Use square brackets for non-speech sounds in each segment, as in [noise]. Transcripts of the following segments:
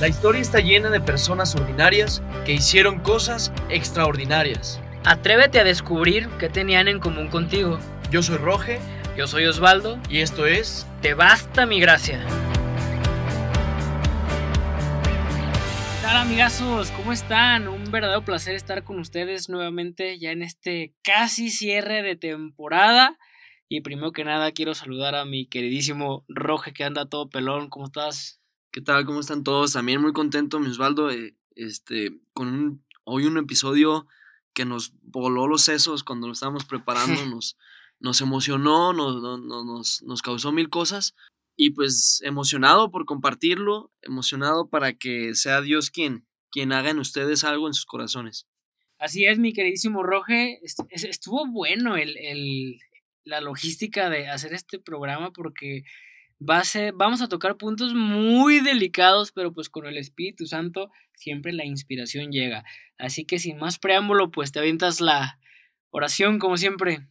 La historia está llena de personas ordinarias que hicieron cosas extraordinarias. Atrévete a descubrir qué tenían en común contigo. Yo soy Roge Yo soy Osvaldo. y esto es Te basta mi gracia. ¿Qué tal amigazos? ¿Cómo están? Un verdadero placer estar con ustedes nuevamente ya en este casi cierre de temporada. Y primero que nada quiero saludar a mi queridísimo Roge que anda todo pelón. ¿Cómo estás? ¿Qué tal? ¿Cómo están todos? También muy contento, mi Osvaldo, eh, este, con un- hoy un episodio que nos voló los sesos cuando lo estábamos preparando, [laughs] nos, nos emocionó, nos, no- no- nos, nos causó mil cosas y pues emocionado por compartirlo, emocionado para que sea Dios quien, quien haga en ustedes algo en sus corazones. Así es, mi queridísimo Roge. Est- es- Estuvo bueno el, el- la logística de hacer este programa porque va a ser, vamos a tocar puntos muy delicados, pero pues con el Espíritu Santo siempre la inspiración llega. Así que sin más preámbulo, pues te avientas la oración como siempre. En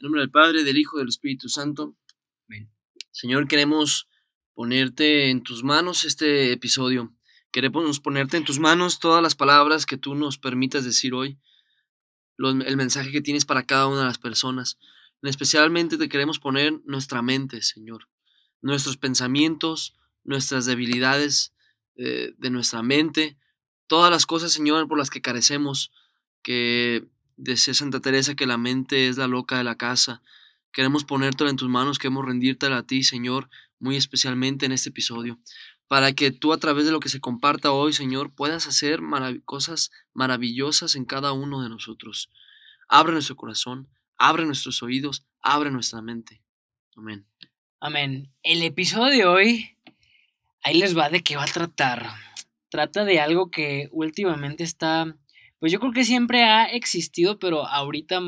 nombre del Padre, del Hijo y del Espíritu Santo. Amén. Señor, queremos ponerte en tus manos este episodio. Queremos ponerte en tus manos todas las palabras que tú nos permitas decir hoy. los- el mensaje que tienes para cada una de las personas. Especialmente te queremos poner nuestra mente, Señor. Nuestros pensamientos, nuestras debilidades eh, de nuestra mente. Todas las cosas, Señor, por las que carecemos. Que decía Santa Teresa que la mente es la loca de la casa. Queremos ponértela en tus manos, queremos rendírtela a ti, Señor, muy especialmente en este episodio, para que tú a través de lo que se comparta hoy, Señor, puedas hacer cosas maravillosas en cada uno de nosotros. Abre nuestro corazón, abre nuestros oídos, abre nuestra mente. Amén. Amén. El episodio de hoy, ahí les va de qué va a tratar. Trata de algo que últimamente está, pues yo creo que siempre ha existido, pero ahorita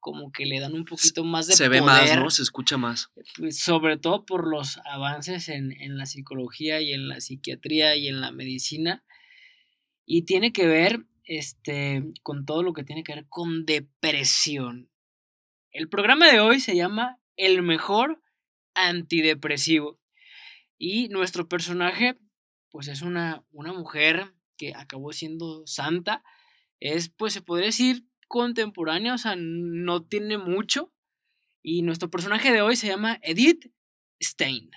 como que le dan un poquito más de Se ve más, ¿no? Se escucha más. pues, sobre todo por los avances en, en la psicología y en la psiquiatría y en la medicina. Y tiene que ver este, con todo lo que tiene que ver con depresión. El programa de hoy se llama El mejor antidepresivo. Y nuestro personaje, pues es una, una mujer que acabó siendo santa. Es, pues se podría decir, contemporánea, o sea, no tiene mucho. Y nuestro personaje de hoy se llama Edith Stein.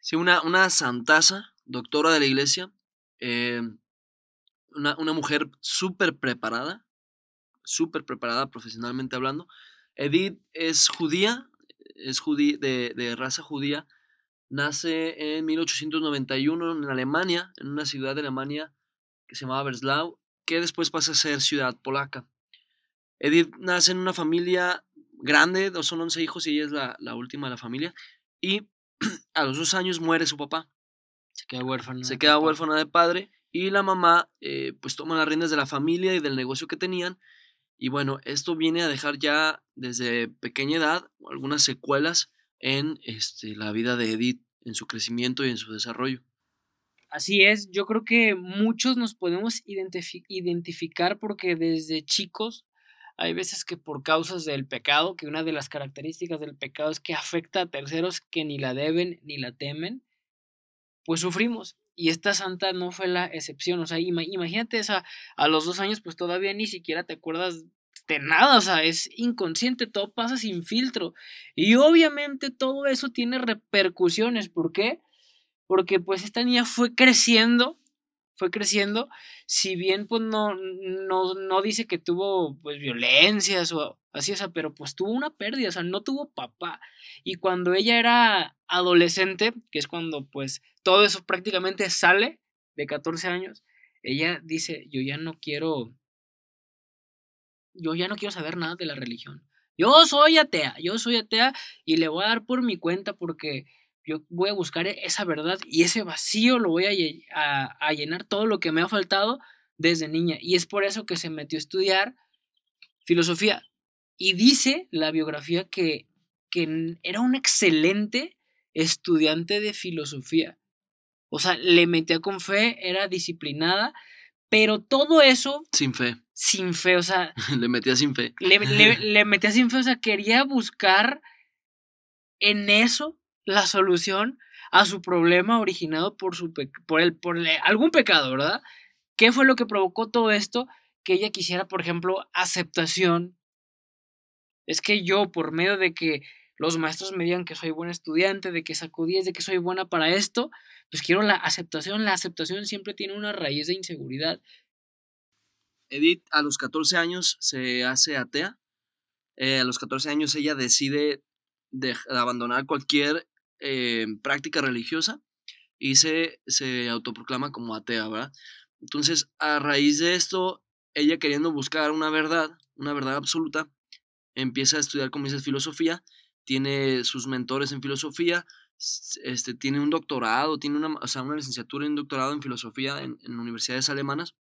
Sí, una, una santaza, doctora de la iglesia, eh, una, una mujer súper preparada, súper preparada profesionalmente hablando. Edith es judía, es judí, de, de raza judía, nace en 1891 en Alemania, en una ciudad de Alemania que se llamaba Breslau, que después pasa a ser ciudad polaca. Edith nace en una familia grande, dos- son 11 hijos y ella es la, la última de la familia, y [clears throat] a los dos años muere su papá, Se queda huérfana. se queda huérfana de padre y la mamá eh, pues toma las riendas de la familia y del negocio que tenían y bueno, esto viene a dejar ya desde pequeña edad algunas secuelas en este, la vida de Edith, en su crecimiento y en su desarrollo. Así es, yo creo que muchos nos podemos identifi- identificar porque desde chicos hay veces que por causas del pecado, que una de las características del pecado es que afecta a terceros que ni la deben ni la temen, pues sufrimos. Y esta santa no fue la excepción. O sea, ima- imagínate, esa, a los dos años pues todavía ni siquiera te acuerdas de nada, o sea, es inconsciente, todo pasa sin filtro. Y obviamente todo eso tiene repercusiones. ¿Por qué? Porque pues esta niña fue creciendo, fue creciendo, si bien pues no, no, no dice que tuvo pues violencias o así, sea, pero pues tuvo una pérdida, o sea, no tuvo papá. Y cuando ella era adolescente, que es cuando pues todo eso prácticamente sale de 14 años, ella dice, yo ya no quiero, yo ya no quiero saber nada de la religión. Yo soy atea, yo soy atea y le voy a dar por mi cuenta porque yo voy a buscar esa verdad y ese vacío lo voy a, a- a llenar todo lo que me ha faltado desde niña. Y es por eso que se metió a estudiar filosofía. Y dice la biografía que, que era un excelente estudiante de filosofía. O sea, le metía con fe, era disciplinada, pero todo eso Sin fe, sin fe, o sea, [laughs] le metía sin fe. le, le, [laughs] le metía sin fe, o sea, quería buscar en eso la solución a su problema originado por, su por, el, por algún pecado, ¿verdad? ¿Qué fue lo que provocó todo esto? Que ella quisiera, por ejemplo, aceptación. Es que yo, por medio de que los maestros me digan que soy buen estudiante, de que saco 10, de que soy buena para esto, pues quiero la aceptación. La aceptación siempre tiene una raíz de inseguridad. Edith a los 14 años se hace atea. Eh, a los 14 años ella decide de, abandonar cualquier eh, práctica religiosa y se, se autoproclama como atea, ¿verdad? Entonces, a raíz de esto, ella queriendo buscar una verdad, una verdad absoluta, empieza a estudiar, como dices, filosofía tiene sus mentores en filosofía, este, tiene un doctorado, tiene una, una licenciatura y un doctorado en filosofía en, universidades alemanas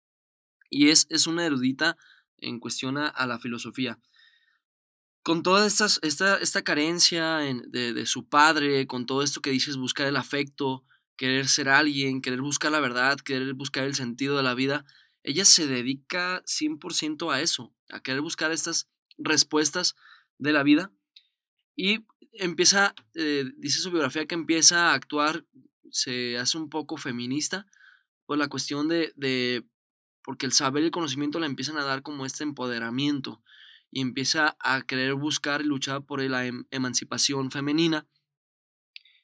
y es, es una erudita en cuestión a, la filosofía. Con toda estas, esta, esta carencia de, de, su padre, con todo esto que dices, buscar el afecto, querer ser alguien, querer buscar la verdad, querer buscar el sentido de la vida, ella se dedica 100% a eso, a querer buscar estas respuestas de la vida y empieza, eh, dice su biografía que empieza a actuar, se hace un poco feminista, por la cuestión de, de, porque el saber y el conocimiento le empiezan a dar como este empoderamiento y empieza a querer buscar y luchar por la em, emancipación femenina.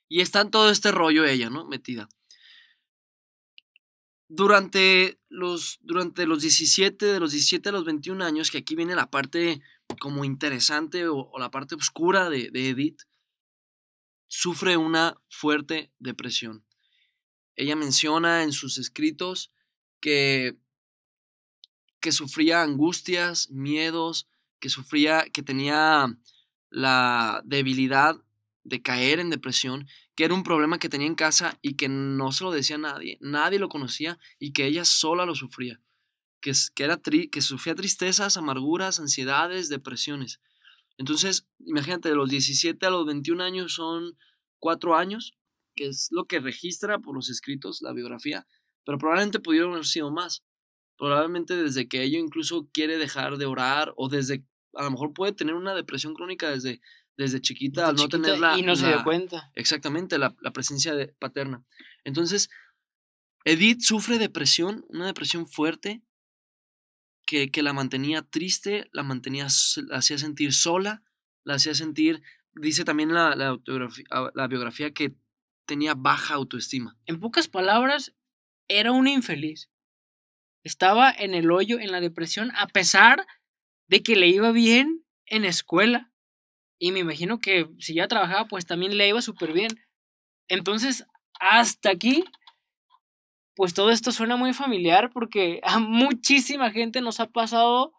Y está en todo este rollo ella, ¿no? Metida. Durante los, durante los 17, de los 17 a los 21 años, que aquí viene la parte como interesante o, la parte oscura de, Edith, sufre una fuerte depresión. Ella menciona en sus escritos que, que sufría angustias, miedos, que sufría, que tenía la debilidad de caer en depresión, que era un problema que tenía en casa y que no se lo decía a nadie, nadie lo conocía y que ella sola lo sufría que, que, era que sufría tristezas, amarguras, ansiedades, depresiones. Entonces, imagínate, de los 17 a los 21 años son cuatro años, que es lo que registra por los escritos la biografía, pero probablemente pudieron haber sido más. Probablemente desde que ella incluso quiere dejar de orar o desde, a lo mejor puede tener una depresión crónica desde, desde chiquita al no tenerla. Y no se dio cuenta. Exactamente, la, la presencia de, paterna. Entonces, Edith sufre depresión, una depresión fuerte, que, la mantenía triste, la mantenía, la hacía sentir sola, la hacía sentir, dice también la, la, ah, la biografía que tenía baja autoestima. En pocas palabras, era una infeliz. Estaba en el hoyo, en la depresión, a pesar de que le iba bien en escuela. Y me imagino que si ya trabajaba, pues también le iba súper bien. Entonces, hasta aquí pues todo esto suena muy familiar porque a muchísima gente nos ha pasado,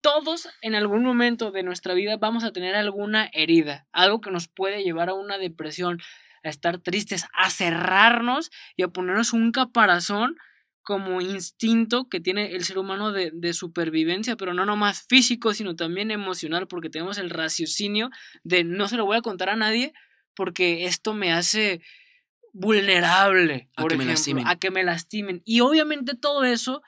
todos en algún momento de nuestra vida vamos a tener alguna herida, algo que nos puede llevar a una depresión, a estar tristes, a cerrarnos y a ponernos un caparazón como instinto que tiene el ser humano de, supervivencia, pero no nomás físico, sino también emocional, porque tenemos el raciocinio de no se lo voy a contar a nadie porque esto me hace vulnerable, por a que ejemplo, me lastimen. a que me lastimen. Y obviamente todo eso,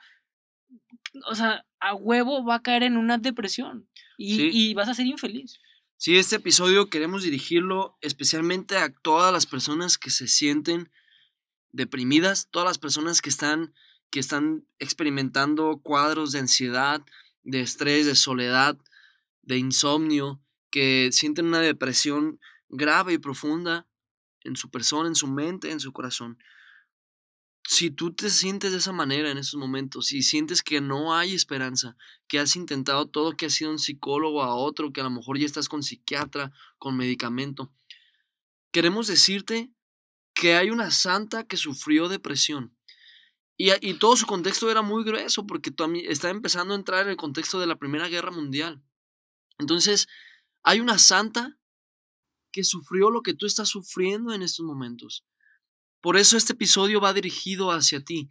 o sea, a huevo va a caer en una depresión y, y vas a ser infeliz. Sí, este episodio queremos dirigirlo especialmente a todas las personas que se sienten deprimidas, todas las personas que están, que están experimentando cuadros de ansiedad, de estrés, de soledad, de insomnio, que sienten una depresión grave y profunda en su persona, en su mente, en su corazón. Si tú te sientes de esa manera en esos momentos y sientes que no hay esperanza, que has intentado todo, que has sido un psicólogo a otro, que a lo mejor ya estás con psiquiatra, con medicamento, queremos decirte que hay una santa que sufrió depresión. Y, y todo su contexto era muy grueso porque estaba empezando a entrar en el contexto de la Primera Guerra Mundial. Entonces, hay una santa que sufrió lo que tú estás sufriendo en estos momentos. Por eso este episodio va dirigido hacia ti,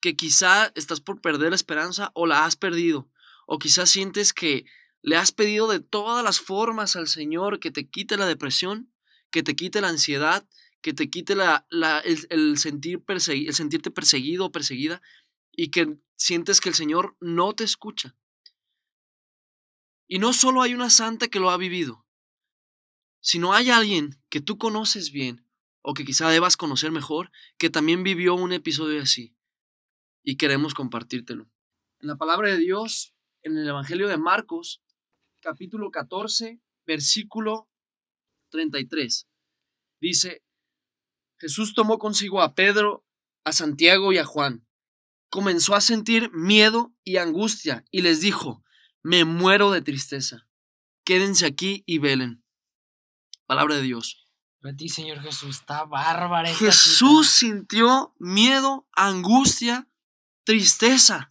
que quizá estás por perder la esperanza o la has perdido, o quizás sientes que le has pedido de todas las formas al Señor que te quite la depresión, que te quite la ansiedad, que te quite la, el, sentir el sentirte perseguido o perseguida, y que sientes que el Señor no te escucha. Y no solo hay una santa que lo ha vivido, si no hay alguien que tú conoces bien o que quizá debas conocer mejor, que también vivió un episodio así. Y queremos compartírtelo. En la palabra de Dios, en el Evangelio de Marcos, capítulo 14, versículo 33, dice, Jesús tomó consigo a Pedro, a Santiago y a Juan. Comenzó a sentir miedo y angustia y les dijo, me muero de tristeza. Quédense aquí y velen. Palabra de Dios. A ti, Señor Jesús, está bárbara. Jesús sintió miedo, angustia, tristeza.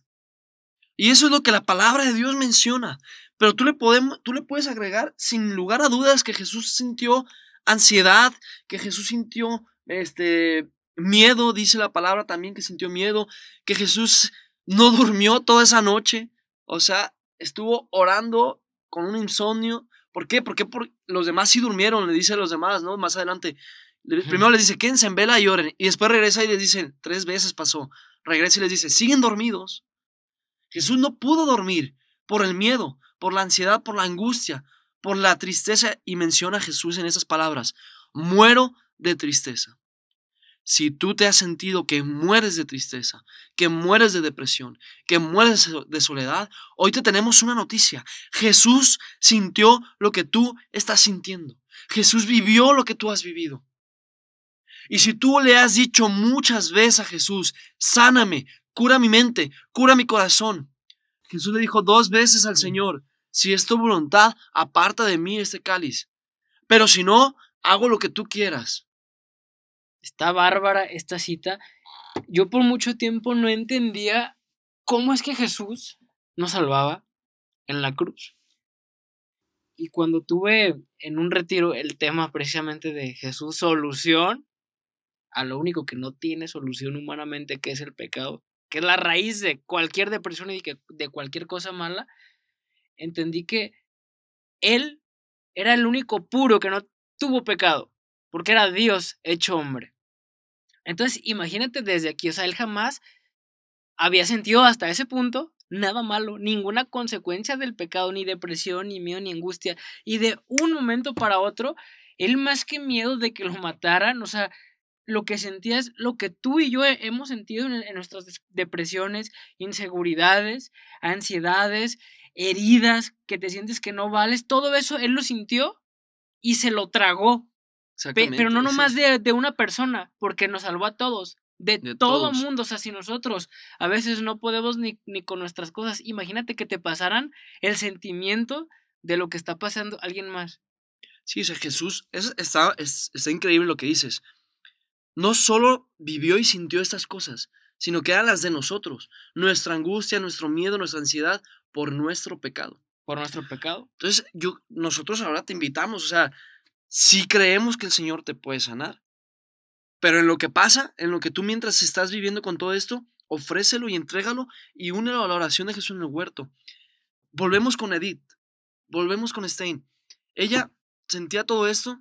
Y eso es lo que la palabra de Dios menciona. Pero tú le, podemos, tú le puedes agregar sin lugar a dudas que Jesús sintió ansiedad, que Jesús sintió este miedo, dice la palabra también que sintió miedo, que Jesús no durmió toda esa noche, o sea, estuvo orando con un insomnio. ¿Por qué? Porque por, los demás sí durmieron, le dice a los demás, ¿no? Más adelante. Primero les dice, quédense en vela y oren. Y después regresa y les dice, tres veces pasó. Regresa y les dice, siguen dormidos. Jesús no pudo dormir por el miedo, por la ansiedad, por la angustia, por la tristeza. Y menciona a Jesús en esas palabras, muero de tristeza. Si tú te has sentido que mueres de tristeza, que mueres de depresión, que mueres de soledad, hoy te tenemos una noticia. Jesús sintió lo que tú estás sintiendo. Jesús vivió lo que tú has vivido. Y si tú le has dicho muchas veces a Jesús, sáname, cura mi mente, cura mi corazón. Jesús le dijo dos veces al Señor, si es tu voluntad, aparta de mí este cáliz. Pero si no, hago lo que tú quieras. Está bárbara esta cita. Yo por mucho tiempo no entendía cómo es que Jesús nos salvaba en la cruz. Y cuando tuve en un retiro el tema precisamente de Jesús solución a lo único que no tiene solución humanamente, que es el pecado, que es la raíz de cualquier depresión y de cualquier cosa mala, entendí que Él era el único puro que no tuvo pecado, porque era Dios hecho hombre. Entonces, imagínate desde aquí, o sea, él jamás había sentido hasta ese punto nada malo, ninguna consecuencia del pecado, ni depresión, ni miedo, ni angustia. Y de un momento para otro, él más que miedo de que lo mataran, o sea, lo que sentía es lo que tú y yo hemos sentido en, nuestras depresiones, inseguridades, ansiedades, heridas, que te sientes que no vales, todo eso él lo sintió y se lo tragó pero no nomás de, de, una persona, porque nos salvó a todos, de, todo mundo, o sea, si nosotros a veces no podemos ni, ni con nuestras cosas, imagínate que te pasaran el sentimiento de lo que está pasando alguien más. Sí, o sea, Jesús, es, está, es, está increíble lo que dices. No solo vivió y sintió estas cosas, sino que eran las de nosotros, nuestra angustia, nuestro miedo, nuestra ansiedad por nuestro pecado. Por nuestro pecado. Entonces, yo, nosotros ahora te invitamos, o sea, si creemos que el Señor te puede sanar. Pero en lo que pasa, en lo que tú mientras estás viviendo con todo esto, ofrécelo y entrégalo y únelo a la oración de Jesús en el huerto. Volvemos con Edith, volvemos con Stein. Ella sentía todo esto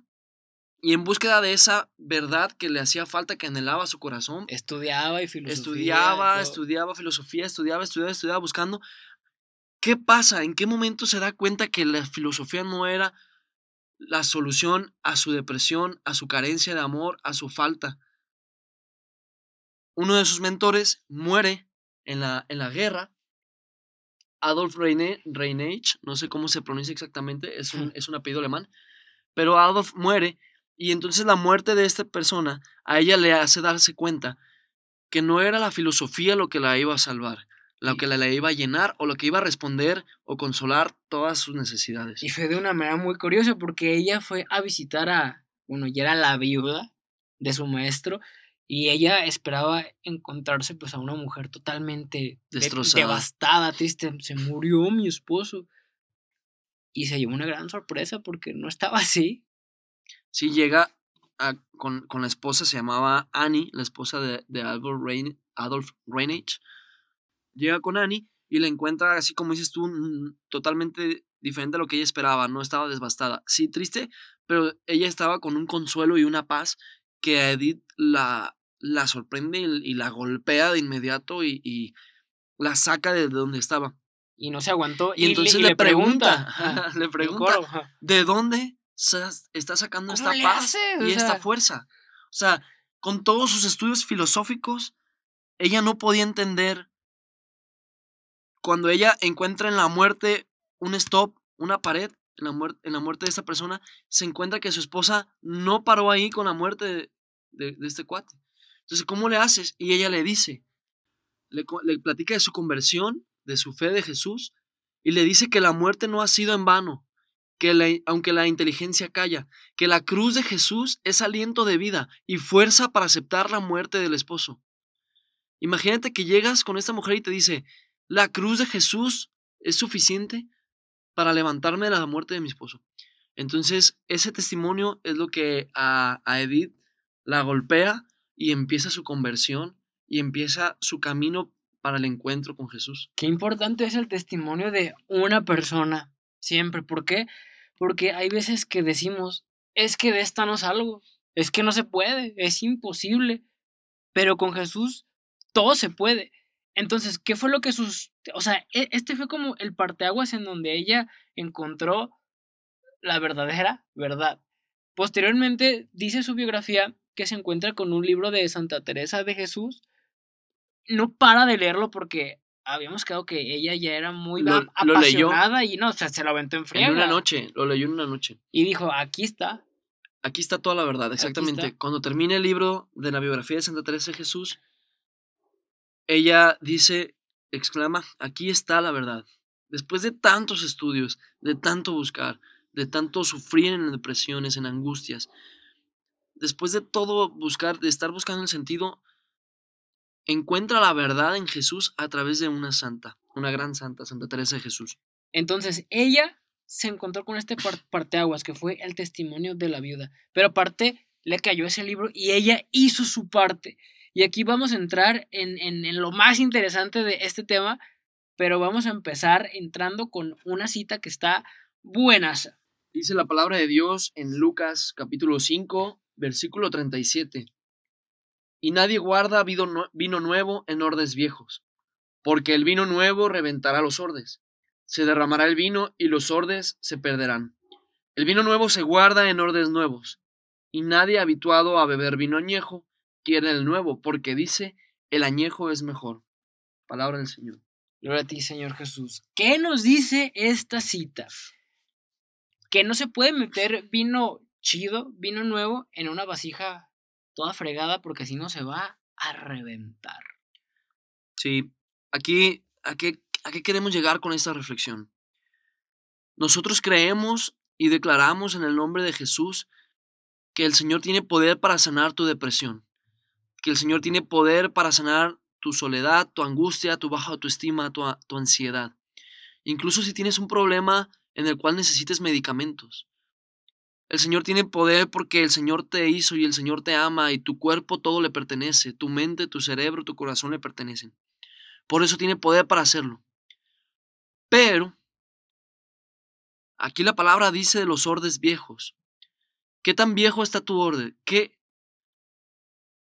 y en búsqueda de esa verdad que le hacía falta, que anhelaba su corazón. Estudiaba y filosofía. Estudiaba, estudiaba filosofía, estudiaba, estudiaba, estudiaba, buscando. ¿Qué pasa? ¿En qué momento se da cuenta que la filosofía no era la solución a su depresión, a su carencia de amor, a su falta. Uno de sus mentores muere en la, en la guerra. Adolf Reinage, no sé cómo se pronuncia exactamente, es un, es un apellido alemán, pero Adolf muere y entonces la muerte de esta persona a ella le hace darse cuenta que no era la filosofía lo que la iba a salvar, lo que la, iba a llenar o lo que iba a responder o consolar todas sus necesidades. Y fue de una manera muy curiosa porque ella fue a visitar a, bueno, ya era la viuda de su maestro y ella esperaba encontrarse pues a una mujer totalmente devastada, triste, se murió mi esposo. Y se llevó una gran sorpresa porque no estaba así. Sí, llega con, la esposa, se llamaba Annie, la esposa de, de Adolf, Rein, Adolf llega con Annie y la encuentra así como dices tú, totalmente diferente a lo que ella esperaba, no estaba devastada. Sí, triste, pero ella estaba con un consuelo y una paz que a Edith la, la sorprende y, la golpea de inmediato y, la saca de donde estaba. Y no se aguantó. Y, entonces le, pregunta, [laughs] le pregunta, ¿de dónde está sacando esta paz y esta fuerza? sea, con todos sus estudios filosóficos, ella no podía entender cuando ella encuentra en la muerte un stop, una pared, en la, muerte, en la muerte de esta persona, se encuentra que su esposa no paró ahí con la muerte de, de, este cuate. Entonces, ¿cómo le haces? Y ella le dice, le, le platica de su conversión, de su fe de Jesús, y le dice que la muerte no ha sido en vano, que aunque la inteligencia calla, que la cruz de Jesús es aliento de vida y fuerza para aceptar la muerte del esposo. Imagínate que llegas con esta mujer y te dice, la cruz de Jesús es suficiente para levantarme de la muerte de mi esposo. Entonces, ese testimonio es lo que a, a Edith la golpea y empieza su conversión y empieza su camino para el encuentro con Jesús. Qué importante es el testimonio de una persona, siempre. ¿Por qué? Porque hay veces que decimos, es que de esta no salgo, es que no se puede, es imposible. Pero con Jesús todo se puede. Entonces, ¿qué fue lo que sus... O sea, e, este fue como el parteaguas en donde ella encontró la verdadera verdad. Posteriormente, dice su biografía que se encuentra con un libro de Santa Teresa de Jesús. No para de leerlo porque habíamos quedado que ella ya era muy apasionada y no, o sea, se lo aventó en En una noche, lo leyó en una noche. Y dijo, aquí está. Aquí está toda la verdad, exactamente. Cuando termine el libro de la biografía de Santa Teresa de Jesús, ella dice, exclama, aquí está la verdad. Después de tantos estudios, de tanto buscar, de tanto sufrir en depresiones, en angustias, después de todo buscar, de estar buscando el sentido, encuentra la verdad en Jesús a través de una santa, una gran santa, Santa Teresa de Jesús. Entonces ella se encontró con este parteaguas que fue el testimonio de la viuda, pero aparte le cayó ese libro y ella hizo su parte. Y aquí vamos a entrar en, en, en lo más interesante de este tema, pero vamos a empezar entrando con una cita que está buenas. Dice la palabra de Dios en Lucas capítulo 5, versículo 37 y nadie guarda vino nuevo en ordes viejos, porque el vino nuevo reventará los ordes. Se derramará el vino y los ordes se perderán. El vino nuevo se guarda en ordes nuevos, y nadie habituado a beber vino añejo quiere el nuevo, porque dice, el añejo es mejor. Palabra del Señor. Gloria a ti, Señor Jesús. ¿Qué nos dice esta cita? Que no se puede meter vino chido, vino nuevo, en una vasija toda fregada porque si no se va a reventar. Sí, aquí, ¿a qué, ¿a qué queremos llegar con esta reflexión? Nosotros creemos y declaramos en el nombre de Jesús que el Señor tiene poder para sanar tu depresión, que el Señor tiene poder para sanar tu soledad, tu angustia, tu baja autoestima, tu, tu ansiedad. Incluso si tienes un problema en el cual necesites medicamentos. El Señor tiene poder porque el Señor te hizo y el Señor te ama y tu cuerpo todo le pertenece, tu mente, tu cerebro, tu corazón le pertenecen. Por eso tiene poder para hacerlo. Pero, aquí la palabra dice de los ordes viejos. ¿Qué tan viejo está tu orden? ¿Qué,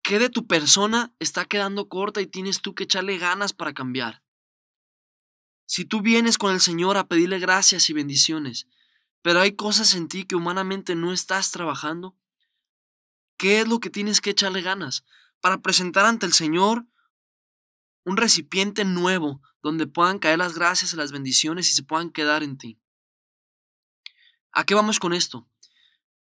¿Qué de tu persona está quedando corta y tienes tú que echarle ganas para cambiar? Si tú vienes con el Señor a pedirle gracias y bendiciones, pero hay cosas en ti que humanamente no estás trabajando. ¿Qué es lo que tienes que echarle ganas para presentar ante el Señor un recipiente nuevo donde puedan caer las gracias y las bendiciones y se puedan quedar en ti? ¿A qué vamos con esto?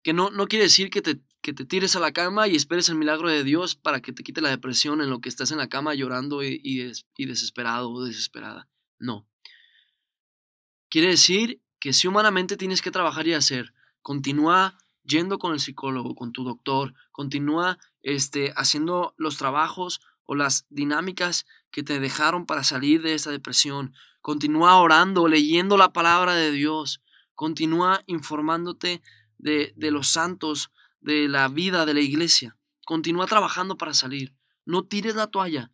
Que no, no quiere decir que te, que te tires a la cama y esperes el milagro de Dios para que te quite la depresión en lo que estás en la cama llorando y, desesperado o desesperada. No. Quiere decir que si humanamente tienes que trabajar y hacer, continúa yendo con el psicólogo, con tu doctor, continúa este, haciendo los trabajos o las dinámicas que te dejaron para salir de esa depresión, continúa orando, leyendo la palabra de Dios, continúa informándote de, de los santos, de la vida de la iglesia, continúa trabajando para salir, no tires la toalla,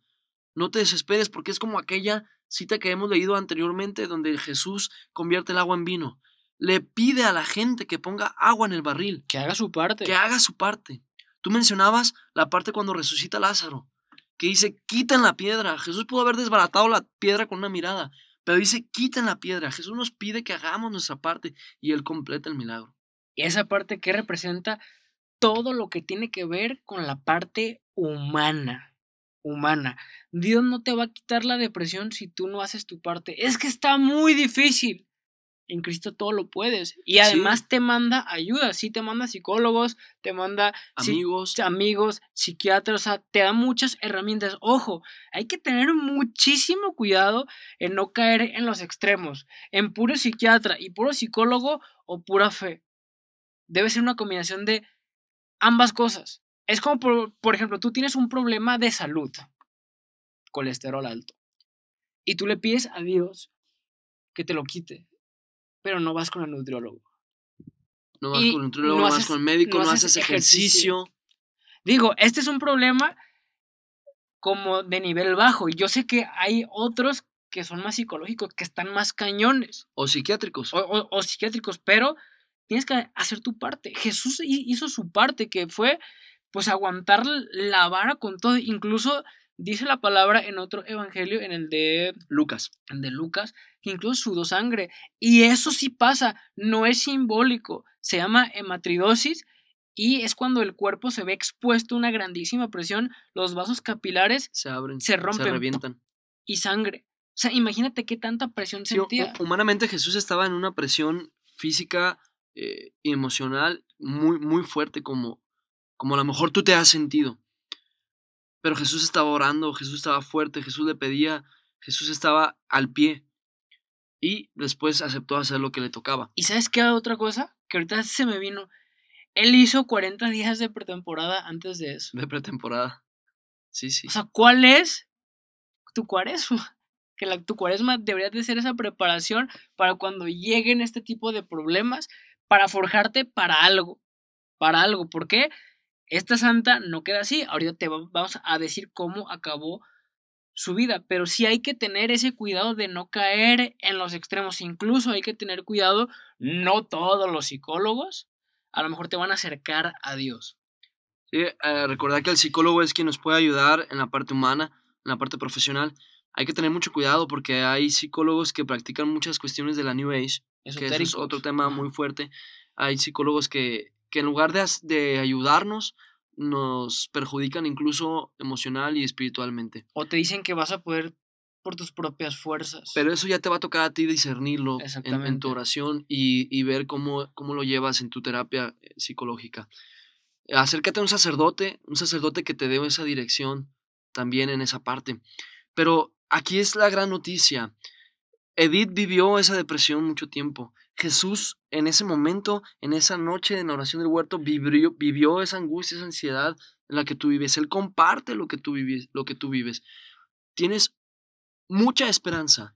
no te desesperes porque es como aquella cita que hemos leído anteriormente donde Jesús convierte el agua en vino. Le pide a la gente que ponga agua en el barril. Que haga su parte. Que haga su parte. Tú mencionabas la parte cuando resucita Lázaro, que dice, quiten la piedra. Jesús pudo haber desbaratado la piedra con una mirada, pero dice, quiten la piedra. Jesús nos pide que hagamos nuestra parte y Él completa el milagro. ¿Y esa parte qué representa? Todo lo que tiene que ver con la parte humana. Humana. Dios no te va a quitar la depresión si tú no haces tu parte. Es que está muy difícil en Cristo todo lo puedes. Y además te manda ayuda, sí te manda psicólogos, te manda amigos, amigos, psiquiatras, o sea, te da muchas herramientas. Ojo, hay que tener muchísimo cuidado en no caer en los extremos, en puro psiquiatra y puro psicólogo o pura fe. Debe ser una combinación de ambas cosas. Es como, por, por ejemplo, tú tienes un problema de salud, colesterol alto, y tú le pides a Dios que te lo quite pero no vas con el nutriólogo. No vas con el nutriólogo, no, vas con el médico, no, haces ejercicio. Digo, este es un problema como de nivel bajo. Y yo sé que hay otros que son más psicológicos, que están más cañones. O psiquiátricos. O, psiquiátricos, pero tienes que hacer tu parte. Jesús hizo su parte, que fue pues aguantar la vara con todo. Incluso dice la palabra en otro evangelio, en el de Lucas. En de Lucas, que incluso sudó sangre. Y eso sí pasa, no es simbólico. Se llama hematridosis y es cuando el cuerpo se ve expuesto a una grandísima presión, los vasos capilares se abren, se rompen, se revientan. Y sangre. O sea, imagínate qué tanta presión sentía. Humanamente Jesús estaba en una presión física eh, emocional muy, muy fuerte como, como a lo mejor tú te has sentido. Pero Jesús estaba orando, Jesús estaba fuerte, Jesús le pedía, Jesús estaba al pie y después aceptó hacer lo que le tocaba. ¿Y sabes qué otra cosa? Que ahorita se me vino. Él hizo 40 días de pretemporada antes de eso. De pretemporada. Sí, sí. O sea, ¿cuál es tu cuaresma? [laughs] Que la, tu cuaresma debería de ser esa preparación para cuando lleguen este tipo de problemas, para forjarte para algo. Para algo. ¿Por qué? Esta santa no queda así. Ahorita te vamos a decir cómo acabó su vida, pero sí hay que tener ese cuidado de no caer en los extremos, incluso hay que tener cuidado, no todos los psicólogos a lo mejor te van a acercar a Dios. Sí, eh, recordar que el psicólogo es quien nos puede ayudar en la parte humana, en la parte profesional. Hay que tener mucho cuidado porque hay psicólogos que practican muchas cuestiones de la New Age, que es otro tema muy fuerte. Hay psicólogos que, que en lugar de, de ayudarnos, nos perjudican incluso emocional y espiritualmente. O te dicen que vas a poder por tus propias fuerzas. Pero eso ya te va a tocar a ti discernirlo en, tu oración y, ver cómo, cómo, lo llevas en tu terapia eh, psicológica. Acércate a un sacerdote, un sacerdote que te dé esa dirección también en esa parte. Pero aquí es la gran noticia. Edith vivió esa depresión mucho tiempo. Jesús en ese momento, en esa noche de la oración del huerto, vivió, vivió esa angustia, esa ansiedad en la que tú vives. Él comparte lo que tú vives. Lo que tú vives. Tienes mucha esperanza.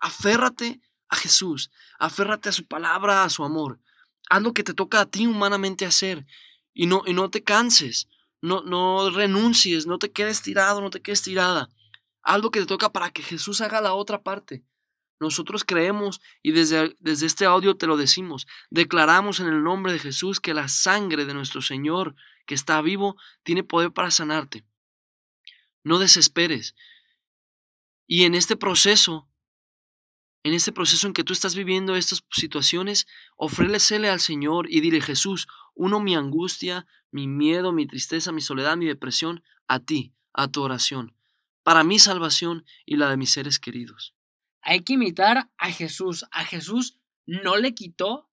Aférrate a Jesús, aférrate a su palabra, a su amor. Haz lo que te toca a ti humanamente hacer y no, y no te canses, no, no renuncies, no te quedes tirado, no te quedes tirada. Haz lo que te toca para que Jesús haga la otra parte. Nosotros creemos y desde, desde este audio te lo decimos. Declaramos en el nombre de Jesús que la sangre de nuestro Señor, que está vivo, tiene poder para sanarte. No desesperes. Y en este proceso, en este proceso en que tú estás viviendo estas situaciones, ofrélecele al Señor y dile, Jesús, uno mi angustia, mi miedo, mi tristeza, mi soledad, mi depresión, a ti, a tu oración, para mi salvación y la de mis seres queridos. Hay que imitar a Jesús. A Jesús no le quitó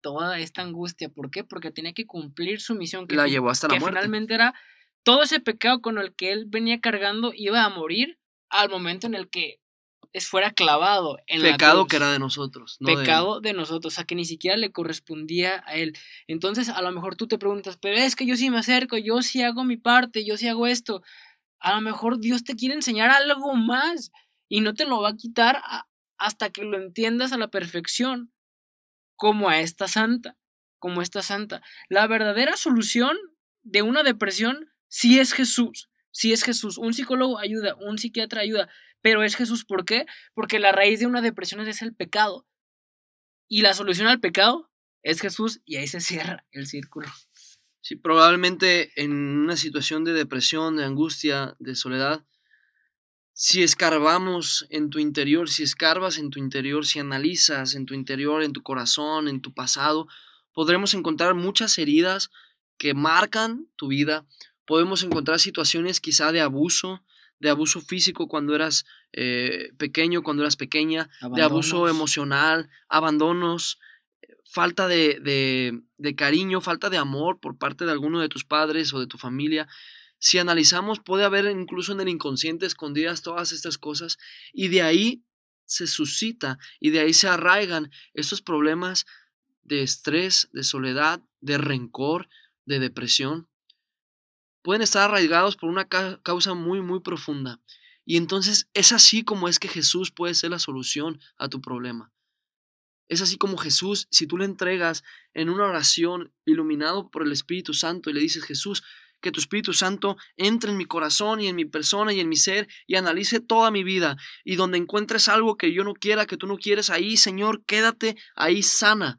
toda esta angustia. ¿Por qué? Porque tenía que cumplir su misión. Que la llevó hasta la muerte. finalmente era todo ese pecado con el que él venía cargando iba a morir al momento en el que fuera clavado en pecado que era de nosotros pecado de... nosotros o sea que ni siquiera le correspondía a él entonces a lo mejor tú te preguntas pero es que yo sí me acerco yo sí hago mi parte yo sí hago esto a lo mejor Dios te quiere enseñar algo más y no te lo va a quitar hasta que lo entiendas a la perfección, como a esta santa, como esta santa. La verdadera solución de una depresión sí es Jesús, sí es Jesús. Un psicólogo ayuda, un psiquiatra ayuda, pero es Jesús. ¿Por qué? Porque la raíz de una depresión es el pecado. Y la solución al pecado es Jesús y ahí se cierra el círculo. Sí, probablemente en una situación de depresión, de angustia, de soledad, si escarbamos en tu interior, si escarbas en tu interior, si analizas en tu interior, en tu corazón, en tu pasado, podremos encontrar muchas heridas que marcan tu vida. Podemos encontrar situaciones quizá de abuso, de abuso físico cuando eras eh, pequeño, cuando eras pequeña, de abuso emocional, abandonos, falta de, de, de cariño, falta de amor por parte de alguno de tus padres o de tu familia. Si analizamos, puede haber incluso en el inconsciente escondidas todas estas cosas y de ahí se suscita y de ahí se arraigan estos problemas de estrés, de soledad, de rencor, de depresión. Pueden estar arraigados por una ca- causa muy, muy profunda. Y entonces es así como es que Jesús puede ser la solución a tu problema. Es así como Jesús, si tú le entregas en una oración iluminado por el Espíritu Santo y le dices, Jesús, que tu Espíritu Santo entre en mi corazón y en mi persona y en mi ser y analice toda mi vida y donde encuentres algo que yo no quiera, que tú no quieres, ahí, Señor, quédate ahí sana.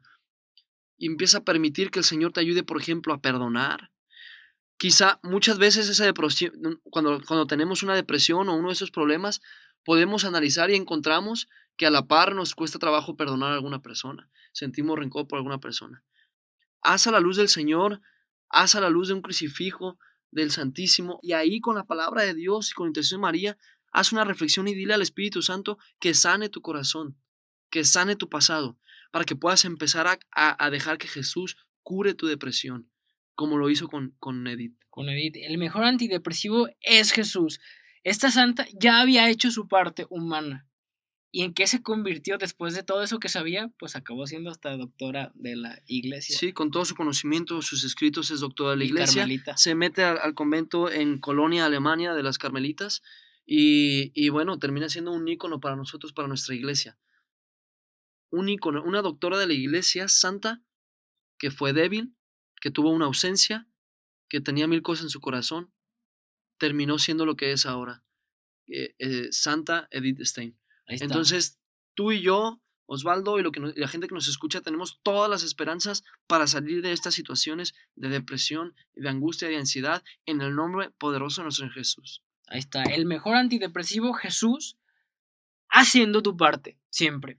Y empieza a permitir que el Señor te ayude, por ejemplo, a perdonar. Quizá muchas veces esa depresión, cuando, cuando tenemos una depresión o uno de esos problemas, podemos analizar y encontramos que a la par nos cuesta trabajo perdonar a alguna persona. Sentimos rencor por alguna persona. Haz a la luz del Señor, haz a la luz de un crucifijo del Santísimo y ahí con la palabra de Dios y con la intercesión de María, haz una reflexión y dile al Espíritu Santo que sane tu corazón, que sane tu pasado, para que puedas empezar a, a- dejar que Jesús cure tu depresión, como lo hizo con, con Edith. Con Edith, el mejor antidepresivo es Jesús. Esta santa ya había hecho su parte humana. ¿Y en qué se convirtió después de todo eso que sabía? Pues acabó siendo hasta doctora de la iglesia. Sí, con todo su conocimiento, sus escritos, es doctora de la y iglesia. carmelita. se mete al, al convento en Colonia, Alemania, de las Carmelitas, y, y bueno, termina siendo un ícono para nosotros, para nuestra iglesia. Un ícono, una doctora de la iglesia santa que fue débil, que tuvo una ausencia, que tenía mil cosas en su corazón, terminó siendo lo que es ahora. eh, eh, Santa Edith Stein. Entonces, tú y yo, Osvaldo, y lo que nos- y la gente que nos escucha, tenemos todas las esperanzas para salir de estas situaciones de depresión, de angustia, de ansiedad, en el nombre poderoso de nuestro Jesús. Ahí está. El mejor antidepresivo, Jesús, haciendo tu parte, siempre.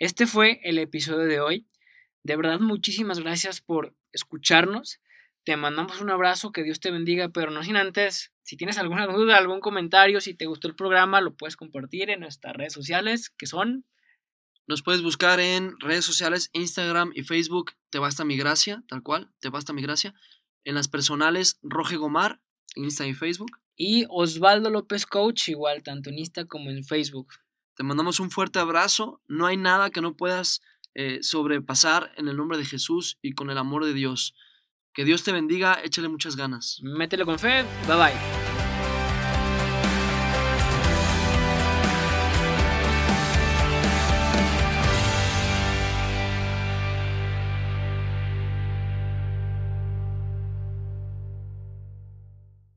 Este fue el episodio de hoy. De verdad, muchísimas gracias por escucharnos. Te mandamos un abrazo, que Dios te bendiga, pero no sin antes, si tienes alguna duda, algún comentario, si te gustó el programa, lo puedes compartir en nuestras redes sociales, que son Nos puedes buscar en redes sociales, Instagram y Facebook, Te Basta Mi Gracia, tal cual, Te Basta Mi Gracia. En las personales, Roge Gomar, Insta y Facebook. y Osvaldo López Coach, igual, tanto en Insta como en Facebook. Te mandamos un fuerte abrazo. No hay nada que no puedas eh, sobrepasar en el nombre de Jesús y con el amor de Dios. Que Dios te bendiga, échale muchas ganas. Métele con fe, bye bye.